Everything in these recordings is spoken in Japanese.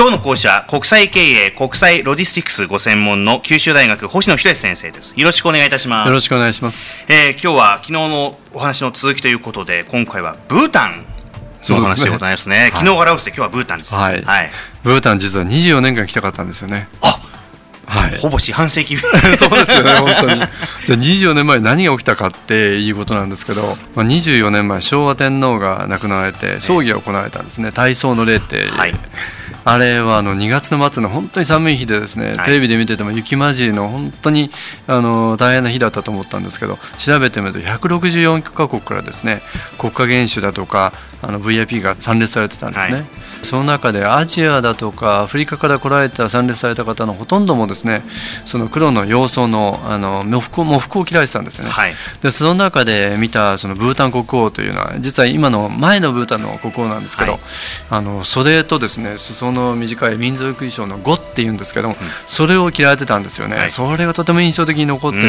今日の講師は国際経営国際ロジスティクスご専門の九州大学星野博先生です。よろしくお願いいたします。よろしくお願いします、えー、今日は昨日のお話の続きということで今回はブータンのお話でございますね。はい昨日から合わせて今日はブータンですはい。はい、ブータン実は24年間来たかったんですよね。あはい。ほぼ四半世紀。そうですよね本当に。じゃあ24年前何が起きたかっていうことなんですけど、まあ、24年前昭和天皇が亡くなられて葬儀が行われたんですね。大喪の礼って、はいあれはあの2月の末の本当に寒い日でですね、はい。テレビで見てても雪混じりの本当にあの大変な日だったと思ったんですけど調べてみると164カ国からですね国家元首だとかあの VIP が参列されてたんですね、はい。その中でアジアだとかアフリカから来られた参列された方のほとんどもですねその黒の洋装のあの喪服喪服を着られてたんですよね、はい。でその中で見たそのブータン国王というのは実は今の前のブータンの国王なんですけど、はい。あの袖とですね裾の短い民族衣装のゴっていうんですけど、それを着られてたんですよね、はい。それがとても印象的に残ってて。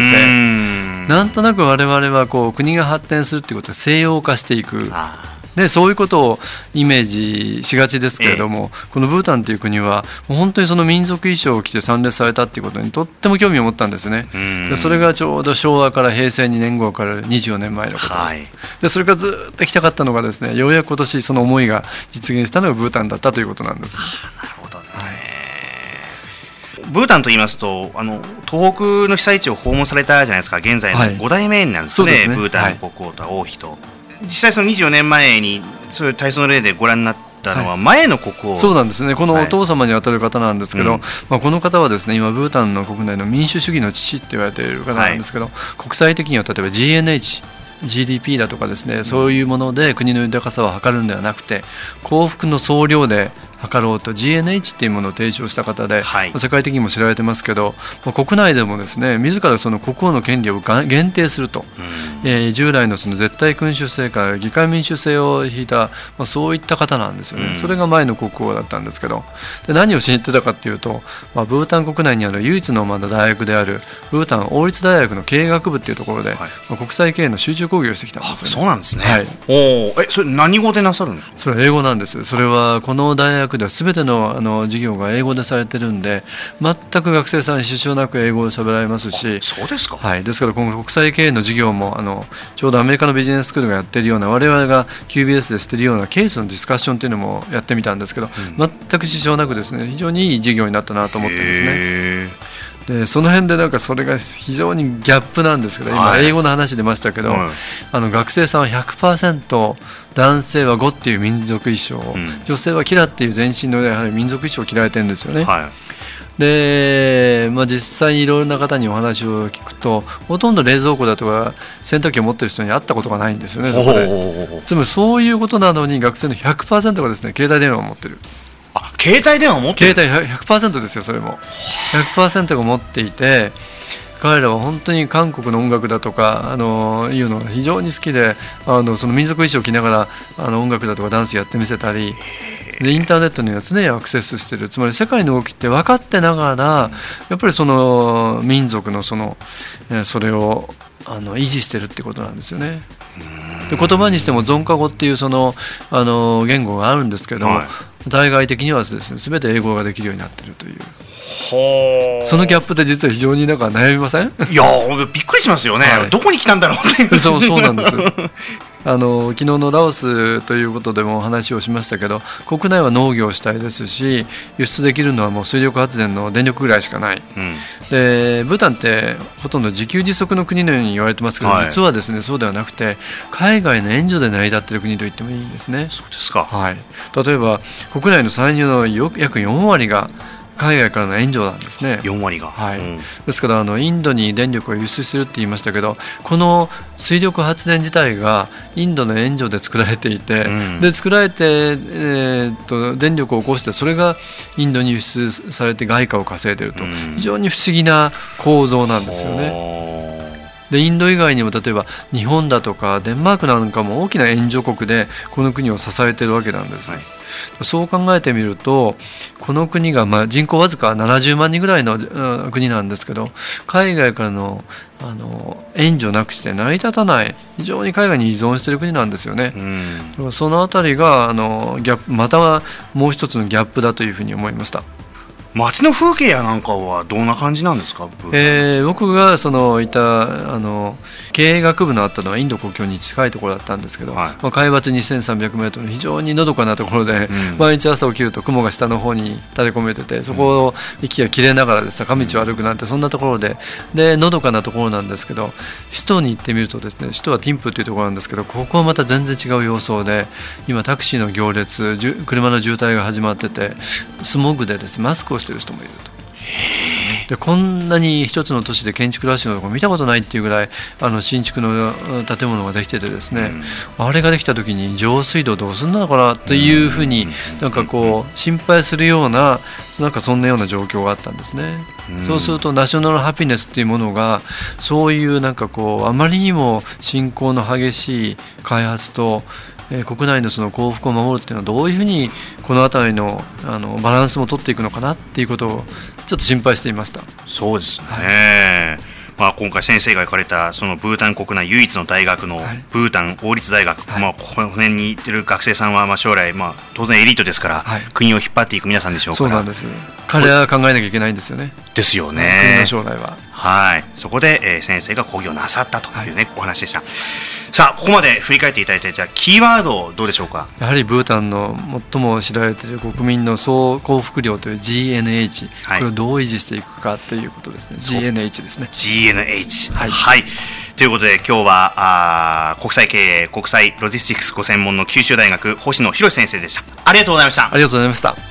なんとなく我々はこう国が発展するっていうことは西洋化していく。あでそういうことをイメージしがちですけれども、このブータンという国は本当にその民族衣装を着て参列されたっていうことにとっても興味を持ったんですね。ーでそれがちょうど昭和から平成2年後から24年前のこと。で,、はい。でそれからずっと来たかったのがですねようやく今年その思いが実現したのがブータンだったということなんです。なるほどね、ブータンと言いますとあの東北の被災地を訪問されたじゃないですか現在のはい。5代目になるんですね,、そうですね。ブータンの国王と王妃と、実際その24年前にそういう体操の例でご覧になったのは前の国王、そうなんですね。このはい。お父様にあたる方なんですけど、うん。まあ、この方はですね今ブータンの国内の民主主義の父って言われている方なんですけど、国際的には例えば GNH GDP だとかですねそういうもので国の豊かさを測るんではなくて幸福の総量で測ろうと GNH っていうものを提唱した方で、はい。まあ世界的にも知られてますけど、まあ国内でもですね自らその国王の権利をが限定すると、うん。えー従来のその絶対君主制から議会民主制を引いた、まあ、そういった方なんですよね、うん。それが前の国王だったんですけど。で何をしに行ってたかっていうと、まあ、ブータン国内にある唯一のまだ大学であるブータン王立大学の経営学部っていうところで、はい。まあ、国際経営の集中講義をしてきたんあですよね。そうなんですね、はい。おー。えそれ何語でなさるんですか？それは英語なんです。それはこの大学では全てのあの授業が英語でされてるんで、全く学生さんに支障なく英語を喋られますし、そうですか、はい、ですから今後国際経営の授業もあのちょうどアメリカのビジネススクールがやってるような我々が QBS でしてるようなケースのディスカッションっていうのもやってみたんですけど、全く支障なくですね非常にいい授業になったなと思ってるんですね。へでその辺でなんかそれが非常にギャップなんですけど今はい。英語の話出ましたけど、はい。あの学生さんは100%男性はゴっていう民族衣装、ん。女性はキラっていう全身のやはり民族衣装を着られてるんですよね。ーはい。で、まあ、実際にいろいろな方にお話を聞くとほとんど冷蔵庫だとか洗濯機を持ってる人に会ったことがないんですよねそこで。つまりそういうことなのに学生の100%がですね携帯電話を持ってるあ携帯電話持ってる？携帯100%ですよそれも。100%が持っていて彼らは本当に韓国の音楽だとかあのいうのが非常に好きであのその民族衣装を着ながらあの音楽だとかダンスやってみせたりでインターネットには常にアクセスしてる。つまり世界の動きって分かってながらやっぱりその民族のそのえーそれをあの維持してるってことなんですよね。で言葉にしてもゾンカ語っていうそのあの言語があるんですけども、はい。対外的にはですね全て英語ができるようになってるという。そのギャップで実は非常になんか悩みません？いやーびっくりしますよね、はい。どこに来たんだろうってそうそうなんです あの昨日のラオスということでもお話をしましたけど国内は農業主体ですし輸出できるのはもう水力発電の電力ぐらいしかない。うん。でブータンってほとんど自給自足の国のように言われてますけど、はい。実はですねそうではなくて海外の援助で成り立っている国と言ってもいいんですね。そうですか。はい、例えば国内の歳入のよ約4割が海外からの援助なんですね。4割が、はい。うん。ですからあのインドに電力を輸出するって言いましたけどこの水力発電自体がインドの援助で作られていて、うん。で作られて、えーっと電力を起こしてそれがインドに輸出されて外貨を稼いでいると、うん。非常に不思議な構造なんですよね。ねでインド以外にも例えば日本だとかデンマークなんかも大きな援助国でこの国を支えているわけなんです、はいそう考えてみるとこの国がまあ人口わずか70万人ぐらいの国なんですけど海外からのあの援助なくして成り立たない非常に海外に依存している国なんですよね。うん、そのあたりがあのギャップまたはもう一つのギャップだというふうに思いました。街の風景やなんかはどんな感じなんですか、えー、僕がそのいたあの経営学部のあったのはインド国境に近いところだったんですけど、はい、まあ、海抜2300メートル非常にのどかなところで、うん、毎日朝起きると雲が下の方に垂れ込めててそこを息が切れながらで坂道を歩くなんてそんなところで。でのどかなところなんですけど首都に行ってみるとですね首都はティンプというところなんですけどここはまた全然違う様相で今タクシーの行列車の渋滞が始まっててスモグでです、ね、マスクをしてる人もいると。でこんなに一つの都市で建築ラッシュのところ見たことないっていうぐらいあの新築の建物ができててですね、うん、あれができた時に上水道どうすんのかなというふうになんかこう心配するようななんかそんなような状況があったんですね。うん、そうするとナショナルハピネスっていうものがそういうなんかこうあまりにも信仰の激しい開発とえ国内のその幸福を守るっていうのはどういうふうにこの辺りのあのバランスも取っていくのかなっていうことをちょっと心配していました。そうですね、はい。まあ、今回先生が行かれたそのブータン国内唯一の大学のブータン王立大学、はい、まあ、この辺に行ってる学生さんはまあ将来、まあ、当然エリートですから、はい、国を引っ張っていく皆さんでしょうから。そうなんです。彼は考えなきゃいけないんですよね。ですよね。国の将来ははい。そこで、えー、先生が講義をなさったというね、はい、お話でした。さあここまで振り返っていただいてじゃあキーワードどうでしょうか？やはりブータンの最も知られている国民の総幸福量という GNH、はい、これをどう維持していくかということですね。GNH ですね。GNH はい、はい、ということで今日はあ国際経営国際ロジスティクスご専門の九州大学星野博先生でした。ありがとうございました。ありがとうございました